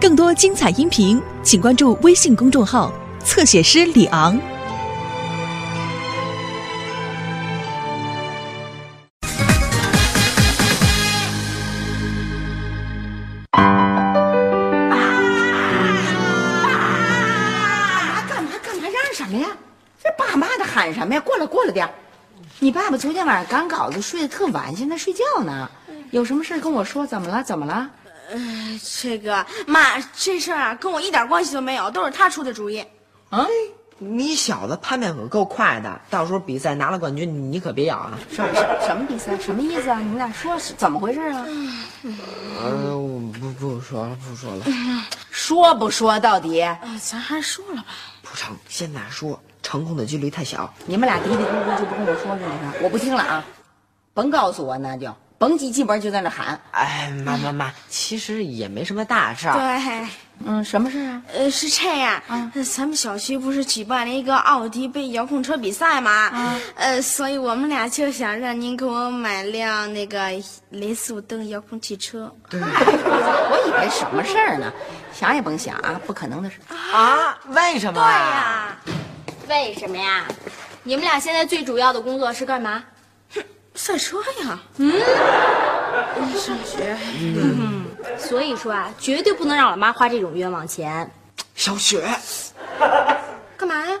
更多精彩音频，请关注微信公众号“侧写师李昂”。啊，干嘛干嘛嚷什么呀？这爸妈的喊什么呀？过来过来点儿你爸爸昨天晚上赶稿子，睡得特晚，现在睡觉呢。有什么事跟我说？怎么了？怎么了？这个妈，这事儿啊跟我一点关系都没有，都是他出的主意。啊？你小子叛变可够快的，到时候比赛拿了冠军，你你可别咬啊！什什么比赛？什么意思啊？你们俩说是怎么回事啊？呃，我不不说了，不说了，说不说到底？哎，咱还是说了吧。不成，现在说成功的几率太小。你们俩嘀嘀咕咕就不跟我说是不是？我不听了啊！甭告诉我，那就甭急进门就在那喊。哎，妈妈妈，其实也没什么大事儿。对，嗯，什么事啊？呃，是这样，嗯咱们小区不是举办了一个奥迪杯遥控车比赛吗？呃，所以我们俩就想让您给我买辆那个雷速登遥控汽车。我以为什么事儿呢？想也甭想啊，不可能的事。啊？为什么？对呀、为什么呀？你们俩现在最主要的工作是干嘛？哼，赛车呀。嗯，上学。嗯，所以说啊，绝对不能让我妈花这种冤枉钱。小雪，干嘛呀？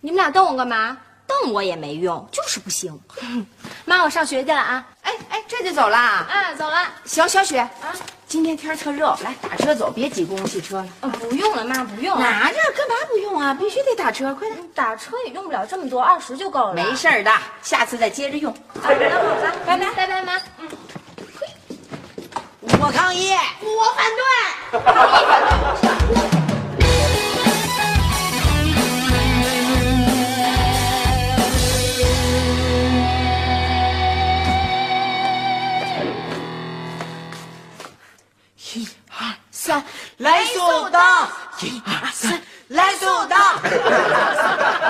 你们俩瞪我干嘛？瞪我也没用，就是不行。妈，我上学去了啊！哎哎，这就走了？啊，走了。小小雪啊，今天天儿特热，来打车走，别挤公共汽车了。嗯，不用了，妈，不用了。拿着干嘛不用啊？必须得打车，快点。打车也用不了这么多，二十就够了。没事儿的，下次再接着用。好了好的，拜拜，拜拜，妈。嗯，我抗议！我反对。一 三，来速登！一二三，来速登！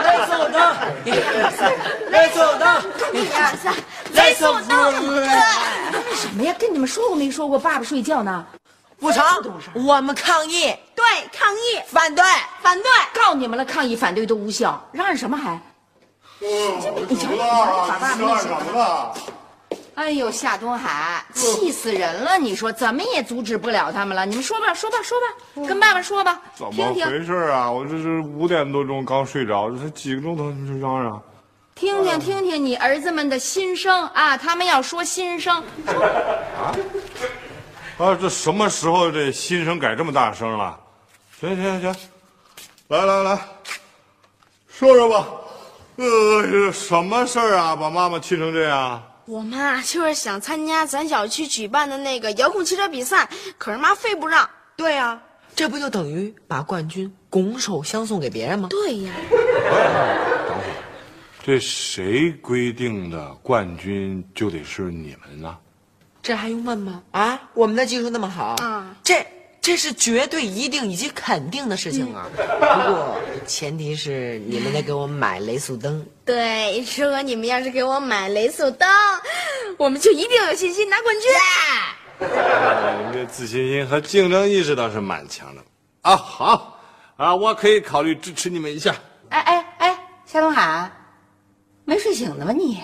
来速登！一二三，来速登！一二三，来速登！什么呀？跟你们说过没说过？爸爸睡觉呢。不成，我们抗议，对，抗议，反对！反对。告你们了，抗议反对都无效，嚷嚷什么还？你瞧，你瞧，把爸爸那什么了？哎呦，夏东海，气死人了！你说怎么也阻止不了他们了。你们说吧，说吧，说吧，跟爸爸说吧，怎么回事啊？我这是五点多钟刚睡着，这才几个钟头你就嚷嚷？听听，听听你儿子们的心声啊！他们要说心声。啊，啊这什么时候这心声改这么大声了？行行行，来来来，说说吧。呃，这什么事儿啊？把妈妈气成这样？我妈就是想参加咱小区举办的那个遥控汽车比赛，可是妈非不让。对呀、这不就等于把冠军拱手相送给别人吗？对呀，等会这谁规定的冠军就得是你们呢？这还用问吗？啊，我们的技术那么好，啊这这是绝对、一定以及肯定的事情啊。不过前提是你们得给我买雷速登。对，如果你们要是给我买雷速登，我们就一定有信心拿冠军。你们这自信心和竞争意识倒是蛮强的啊！好，啊，我可以考虑支持你们一下。哎哎哎，夏东海，没睡醒呢吧你？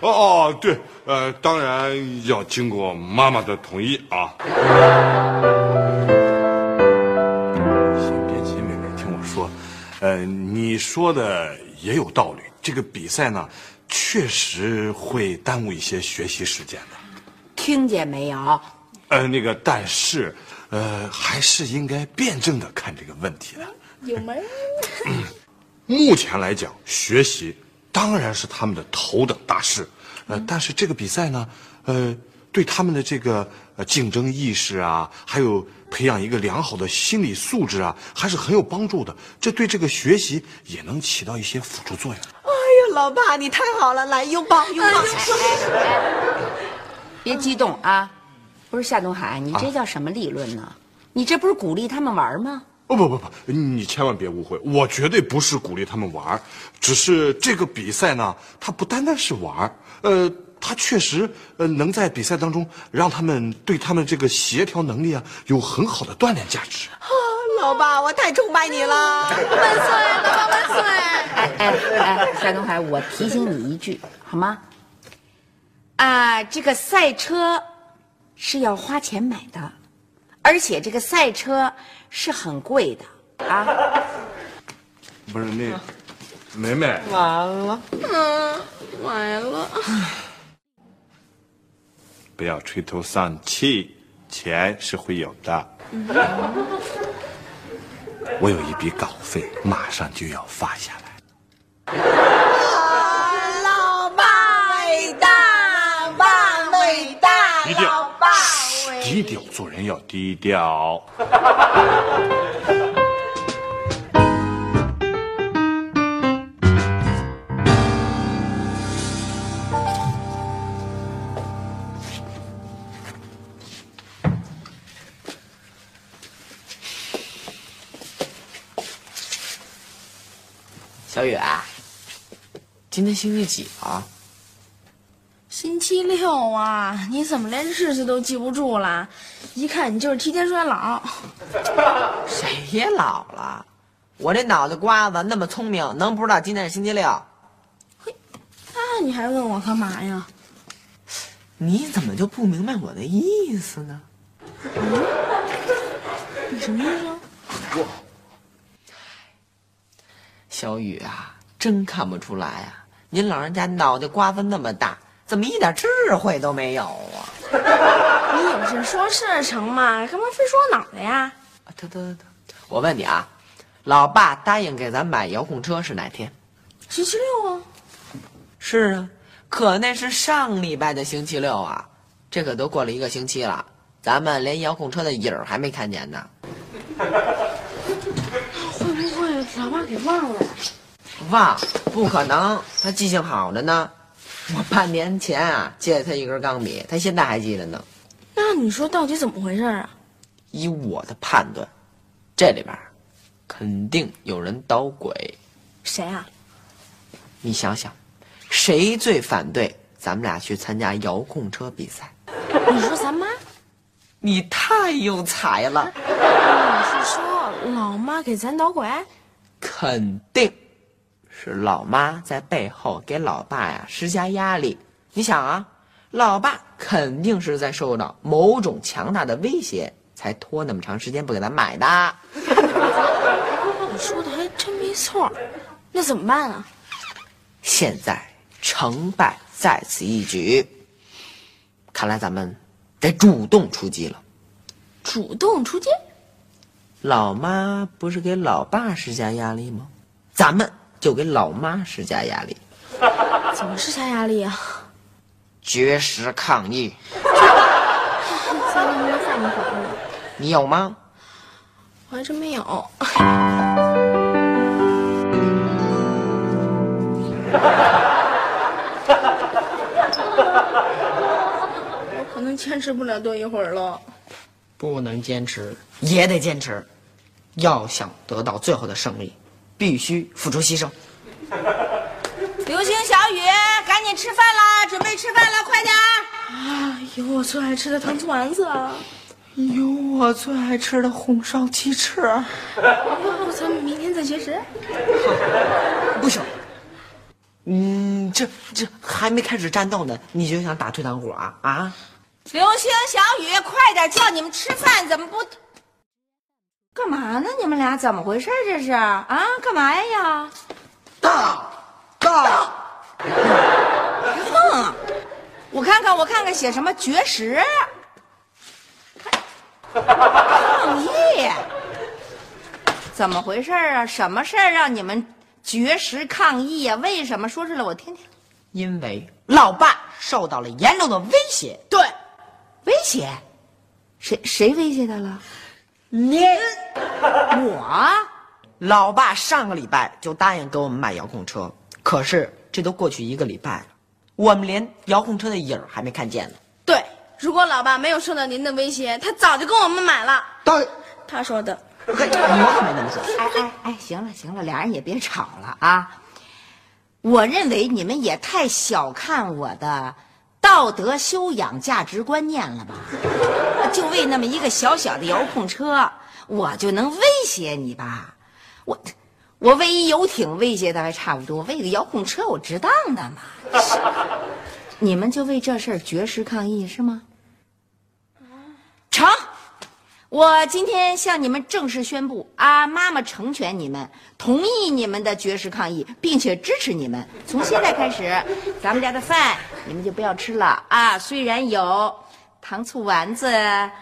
哦哦，对，呃，当然要经过妈妈的同意啊。先别急，妹妹，听我说，呃，你说的也有道理。这个比赛呢，确实会耽误一些学习时间的。听见没有？呃，那个，但是，呃，还是应该辩证的看这个问题的。有门。目前来讲，学习当然是他们的头等大事，呃，但是这个比赛呢，呃，对他们的这个呃竞争意识啊，还有培养一个良好的心理素质啊，还是很有帮助的。这对这个学习也能起到一些辅助作用。哎呀，老爸，你太好了，来拥抱拥抱。别激动啊！不是夏东海，你这叫什么理论呢？你这不是鼓励他们玩吗？哦不不不，你千万别误会，我绝对不是鼓励他们玩儿，只是这个比赛呢，它不单单是玩儿，呃，他确实呃能在比赛当中让他们对他们这个协调能力啊有很好的锻炼价值。啊老爸，我太崇拜你了。万岁，老爸万岁！哎哎哎，夏东海，我提醒你一句好吗？啊，这个赛车是要花钱买的，而且这个赛车是很贵的啊。不是那，梅梅，完了，嗯，完了。不要垂头丧气，钱是会有的。我有一笔稿费，马上就要发下来。老爸伟大，爸伟大，低调老爸低调做人要低调。小雨，今天星期几啊？星期六啊，你怎么连日子都记不住了？一看你就是提前衰老。谁也老了？我这脑袋瓜子那么聪明，能不知道今天是星期六？嘿那你还问我干嘛呀？你怎么就不明白我的意思呢？你什么意思啊？小雨啊，真看不出来啊！您老人家脑袋瓜子那么大，怎么一点智慧都没有啊？你有事说事成嘛，干嘛非说我脑袋呀？啊得得得，我问你啊，老爸答应给咱买遥控车是哪天？星期六啊。是啊，可那是上礼拜的星期六啊，这可都过了一个星期了，咱们连遥控车的影儿还没看见呢。老爸给忘了呀？忘？不可能，他记性好着呢。我半年前啊借了他一根钢笔，他现在还记着呢。那你说到底怎么回事啊？以我的判断，这里边肯定有人捣鬼。谁啊？你想想，谁最反对咱们俩去参加遥控车比赛？你说咱妈？你太有才了，你是说老妈给咱捣鬼？肯定是老妈在背后给老爸呀施加压力。你想啊，老爸肯定是在受到某种强大的威胁，才拖那么长时间不给他买的。你说的还真没错。那怎么办啊？现在成败在此一举，看来咱们得主动出击了。主动出击？老妈不是给老爸施加压力吗？咱们就给老妈施加压力，怎么施加压力啊？绝食抗议。咱能不能放一会儿啊？你有吗？我还真没有。我可能坚持不了多一会儿了。不能坚持，也得坚持。要想得到最后的胜利，必须付出牺牲。流星小雨，赶紧吃饭啦！准备吃饭了，快点儿！啊，有我最爱吃的糖醋丸子啊！有我最爱吃的红烧鸡翅。要不咱们明天再绝食？不行。嗯，这这还没开始战斗呢，你就想打退堂鼓啊啊！流星小雨，快点叫你们吃饭，怎么不？干嘛呢？你们俩怎么回事？这是啊？干嘛呀呀？到到，哼！我看看，我看看写什么绝食，抗议，怎么回事啊？什么事儿让你们绝食抗议呀、为什么？说出来我听听。因为老爸受到了严重的威胁。对，威胁，谁谁威胁他了？你，我。老爸上个礼拜就答应给我们买遥控车，可是这都过去一个礼拜了，我们连遥控车的影儿还没看见呢。对，如果老爸没有受到您的威胁，他早就跟我们买了。对，他说的。嘿，我可没那么说。哎哎哎，行了行了，俩人也别吵了啊！我认为你们也太小看我的道德修养、价值观念了吧？就为那么一个小小的遥控车，我就能威胁你吧？我我为一游艇威胁的还差不多，为个遥控车我值当的吗？你们就为这事儿绝食抗议是吗？成，我今天向你们正式宣布啊，妈妈成全你们，同意你们的绝食抗议，并且支持你们。从现在开始，咱们家的饭你们就不要吃了啊！虽然有糖醋丸子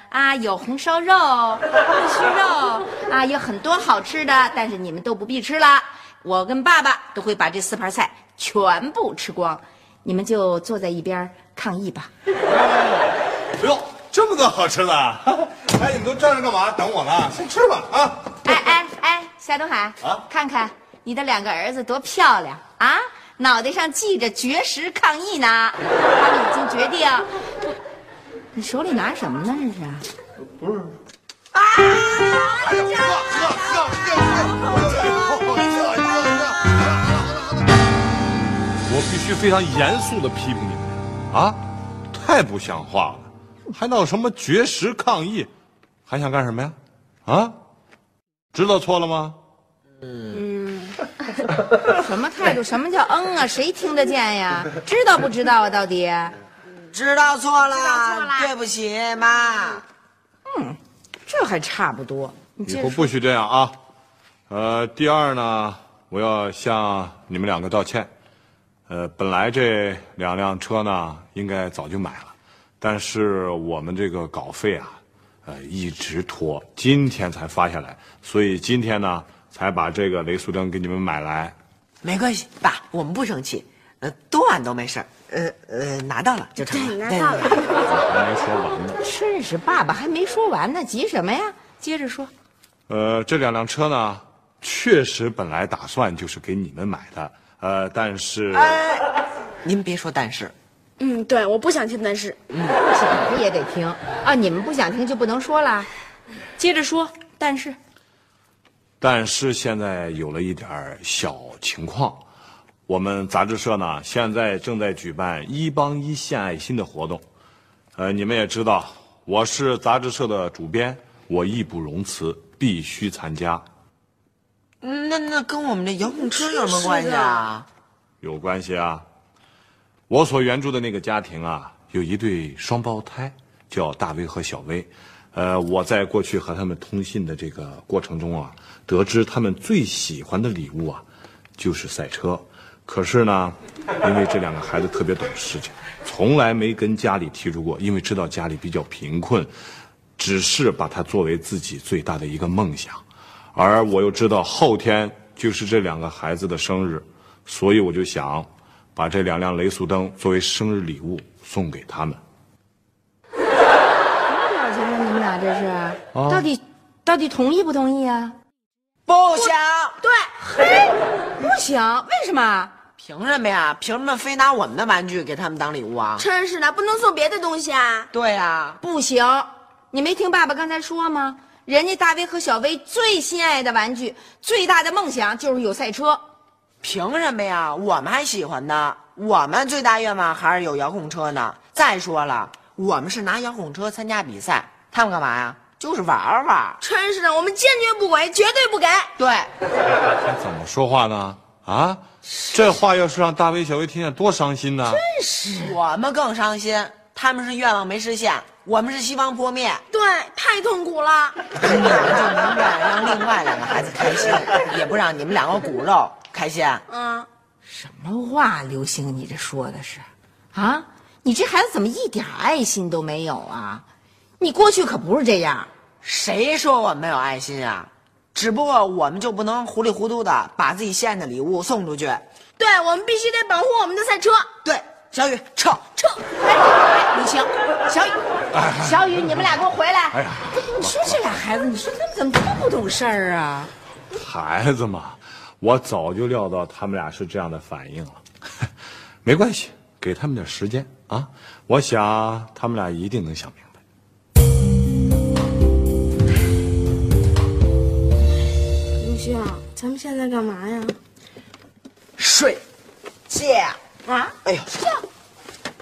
啊，有红烧肉、木须肉啊，有很多好吃的，但是你们都不必吃了。我跟爸爸都会把这四盘菜全部吃光，你们就坐在一边抗议吧。哎呦，这么多好吃的！哎，你们都站着干嘛？等我呢？先吃吧啊！哎哎哎，夏东海啊看看你的两个儿子多漂亮啊！脑袋上系着绝食抗议呢，他们已经决定。你手里拿什么呢？这是？不是。我必须非常严肃的批评你们啊！太不像话了，还闹什么绝食抗议？还想干什么呀？啊？知道错了吗？嗯 什么态度？什么叫嗯啊？谁听得见呀？知道不知道啊？到底？知道错了，错了对不起，妈。嗯这还差不多。你以。后不许这样啊！呃，第二呢，我要向你们两个道歉。呃，本来这两辆车呢，应该早就买了，但是我们这个稿费啊，呃，一直拖，今天才发下来，所以今天呢，才把这个雷速登给你们买来。没关系，爸，我们不生气，呃，多晚都没事儿，呃呃，拿到了就成了。拿到了对对对 还没说完呢。真是爸爸还没说完呢，急什么呀？接着说。呃，这两辆车呢，确实本来打算就是给你们买的，呃，但是。哎，您别说但是，嗯，对，我不想听，但是嗯想听也得听啊！你们不想听就不能说了。接着说，但是但是现在有了一点儿小情况，我们杂志社呢现在正在举办一帮一献爱心的活动，呃，你们也知道，我是杂志社的主编，我义不容辞，必须参加。嗯那那跟我们的遥控车有什么关系啊？有关系啊！我所援助的那个家庭啊，有一对双胞胎，叫大威和小威。呃，我在过去和他们通信的这个过程中啊，得知他们最喜欢的礼物啊，就是赛车。可是呢，因为这两个孩子特别懂事情，从来没跟家里提出过，因为知道家里比较贫困，只是把它作为自己最大的一个梦想。而我又知道后天就是这两个孩子的生日，所以我就想把这两辆雷速登作为生日礼物送给他们。什么表情啊，你们俩这是、到底到底同意不同意啊？不行，对，嘿不行，为什么？凭什么呀？凭什么非拿我们的玩具给他们当礼物啊？真是的，不能送别的东西啊。对呀、不行，你没听爸爸刚才说吗？人家大威和小威最心爱的玩具，最大的梦想就是有赛车。凭什么呀？我们还喜欢呢。我们最大愿望还是有遥控车呢。再说了，我们是拿遥控车参加比赛，他们干嘛呀？就是玩玩。真是的，我们坚决不给，绝对不给。对，他怎么说话呢？啊，这话要是让大威、小威听见，多伤心呐！我们更伤心。他们是愿望没实现，我们是希望破灭。对，太痛苦了。你们就宁愿让另外两个孩子开心，也不让你们两个骨肉开心。嗯，什么话，刘星，你这说的是，啊？你这孩子怎么一点爱心都没有啊？你过去可不是这样。谁说我没有爱心啊？只不过我们就不能糊里糊涂的把自己心爱的礼物送出去。对，我们必须得保护我们的赛车。对，小雨撤。撤。刘星，小雨，小雨，你们俩给我回来！哎呀，你说这俩孩子，你说他们怎么这么不懂事儿啊？孩子嘛，我早就料到他们俩是这样的反应了。没关系，给他们点时间啊，我想他们俩一定能想明白。刘星，咱们现在干嘛呀？睡觉。啊？哎呦，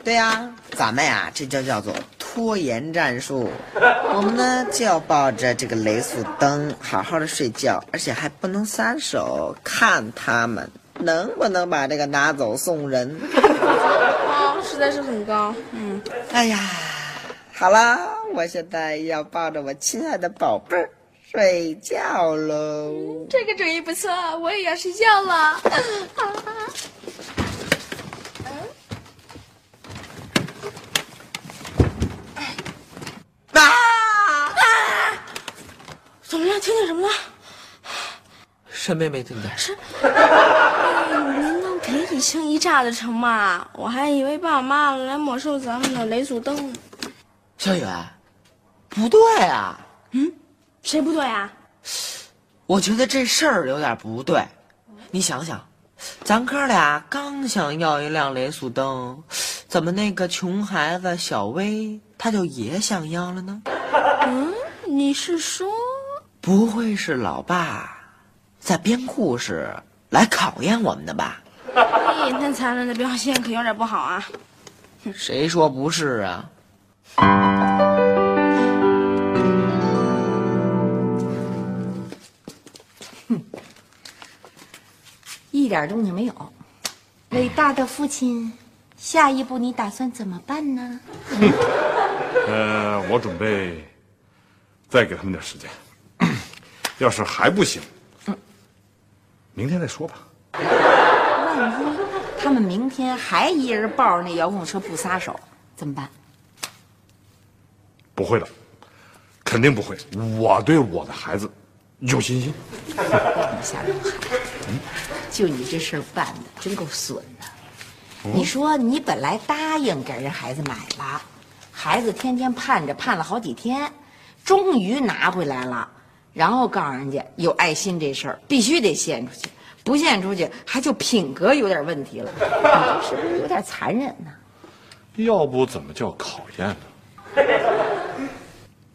对呀，咱们呀，这就叫做拖延战术。我们呢就要抱着这个雷速灯好好的睡觉，而且还不能撒手，看他们能不能把这个拿走送人。啊，实在是很高。嗯，哎呀，好了，我现在要抱着我亲爱的宝贝儿睡觉喽。这个主意不错，我也要睡觉了。啊！怎么了？听见什么了？什么也没听见。您能别一惊一乍的成吗？我还以为爸妈来没收咱们的雷速灯。小雨，不对啊，嗯谁不对啊？我觉得这事儿有点不对。你想想，咱哥俩刚想要一辆雷速灯，怎么那个穷孩子小薇他就也想要了呢？嗯你是说？不会是老爸在编故事来考验我们的吧？咦，那残忍的表现可有点不好啊！谁说不是啊？哼一点动静没有。伟大的父亲，下一步你打算怎么办呢？呃，我准备再给他们点时间，要是还不行，明天再说吧。万一他们明天还一人抱着那遥控车不撒手，怎么办？不会的，肯定不会。我对我的孩子有信心。你下流孩子，就你这事儿办的真够损的。你说你本来答应给人孩子买了，孩子天天盼着盼了好几天，终于拿回来了，然后告诉人家有爱心这事儿必须得献出去，不献出去还就品格有点问题了，你 这是不是有点残忍呢？要不怎么叫考验呢？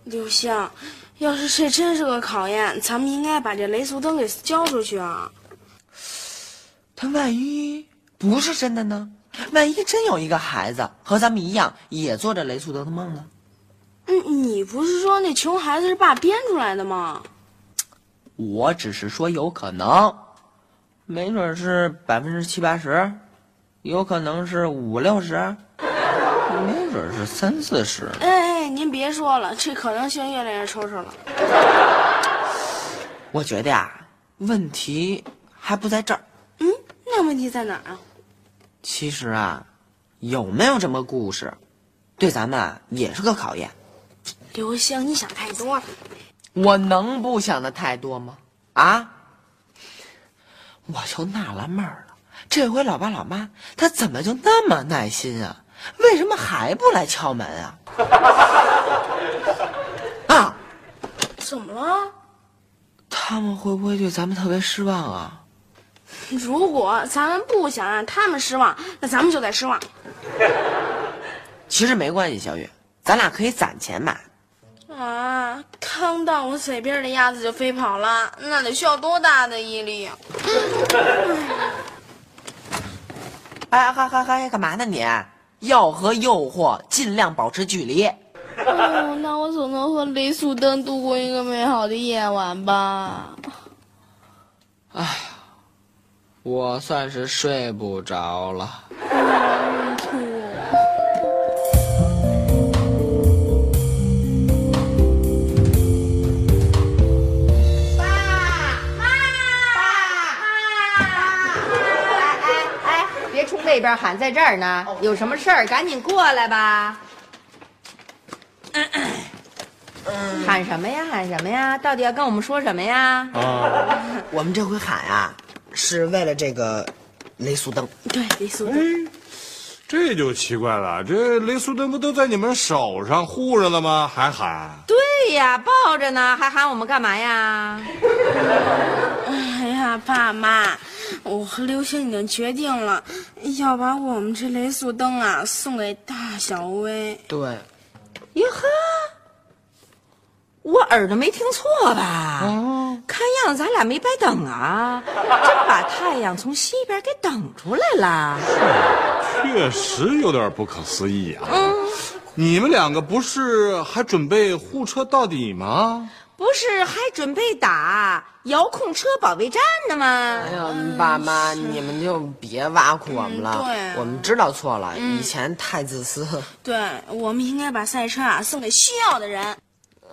刘香，要是这真是个考验，咱们应该把这雷速登给交出去啊！他万一不是真的呢？万一真有一个孩子和咱们一样，也做着雷速登的梦呢？嗯，你不是说那穷孩子是爸编出来的吗？我只是说有可能，没准是百分之七八十，有可能是五六十，没准是三四十。哎哎，您别说了，这可能性越来越抽抽了。我觉得呀，问题还不在这儿。嗯，那问题在哪儿啊？其实啊，有没有这么故事，对咱们啊也是个考验。刘星，你想太多了。我能不想的太多吗？啊！我就纳了闷儿了，这回老爸老妈他怎么就那么耐心啊？为什么还不来敲门啊？啊！怎么了？他们会不会对咱们特别失望啊？如果咱们不想让他们失望，那咱们就得失望。其实没关系，小雨，咱俩可以攒钱买。啊！刚到我嘴边的鸭子就飞跑了，那得需要多大的毅力呀、哎，还还还干嘛呢你？要和诱惑尽量保持距离。哦，那我总能和雷速登度过一个美好的夜晚吧。哎我算是睡不着了。那边喊，在这儿呢，有什么事儿赶紧过来吧。喊什么呀？喊什么呀？到底要跟我们说什么呀？我们这回喊啊，是为了这个雷速登。对，雷速登。这就奇怪了，这雷速登不都在你们手上护着了吗？还喊？对呀，抱着呢，还喊我们干嘛呀？哎呀，爸妈，我和刘星已经决定了，要把我们这雷速登啊送给大小薇。对，哟呵，我耳朵没听错吧？看样子咱俩没白等啊，真把太阳从西边给等出来了。确实有点不可思议啊。嗯，你们两个不是还准备互车到底吗？不是还准备打遥控车保卫战呢吗？哎呀，爸妈，你们就别挖苦我们了。嗯对我们知道错了，以前太自私。对，我们应该把赛车啊送给需要的人。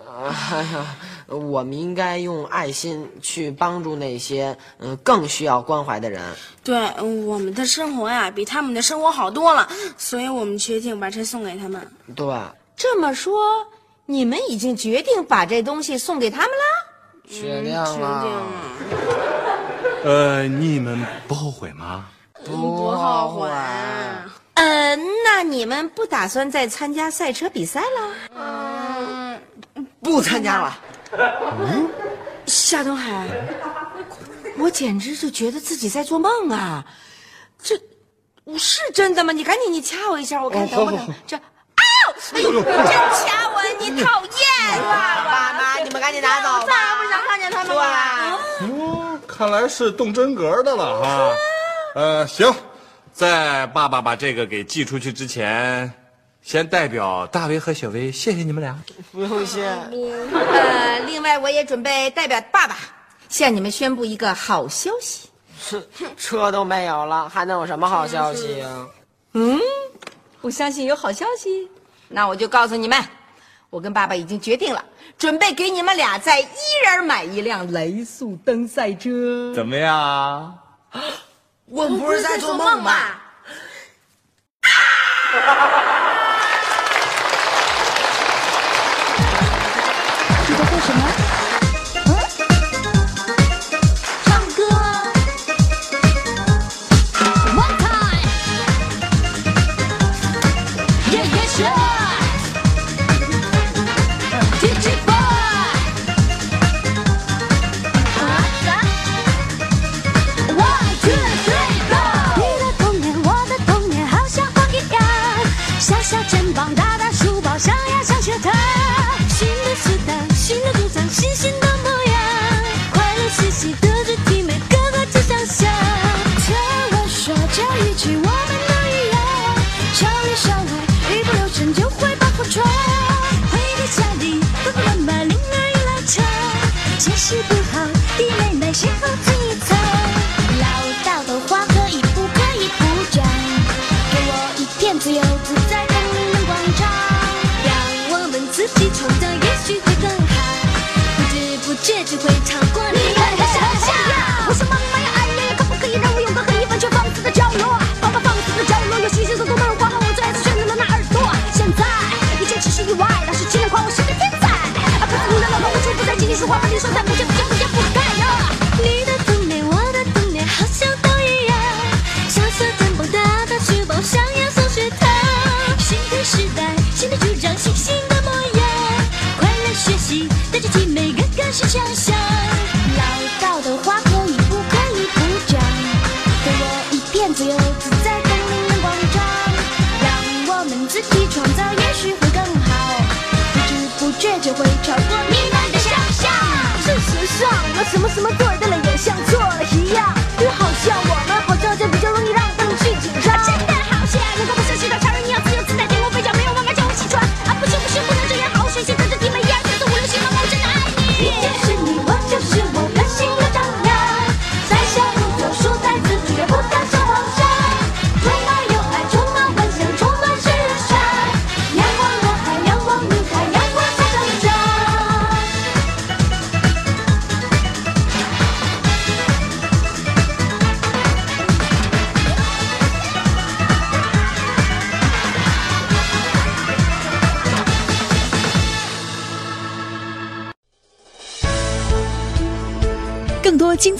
哎呀，我们应该用爱心去帮助那些嗯、更需要关怀的人。对，嗯我们的生活呀比他们的生活好多了，所以我们决定把车送给他们。对，这么说，你们已经决定把这东西送给他们了？决定决定了，呃，你们不后悔吗？不后悔。呃，那你们不打算再参加赛车比赛了？嗯不参加了。夏东海，我简直就觉得自己在做梦啊！这是真的吗？你赶紧你掐我一下，我看能不能？这，啊！哎呦，真掐我！你讨厌！爸妈，你们赶紧拿走吧。再也不想看见他们了。哦，看来是动真格的了哈。呃，行，在爸爸把这个给寄出去之前，先代表大威和小威谢谢你们俩。不用谢。呃，另外我也准备代表爸爸向你们宣布一个好消息。车都没有了，还能有什么好消息啊？不相信有好消息，那我就告诉你们，我跟爸爸已经决定了，准备给你们俩再一人买一辆雷速登赛车。怎么样？我们不是在做梦吗？你 小肩膀大处不在，仅仅是花把你说的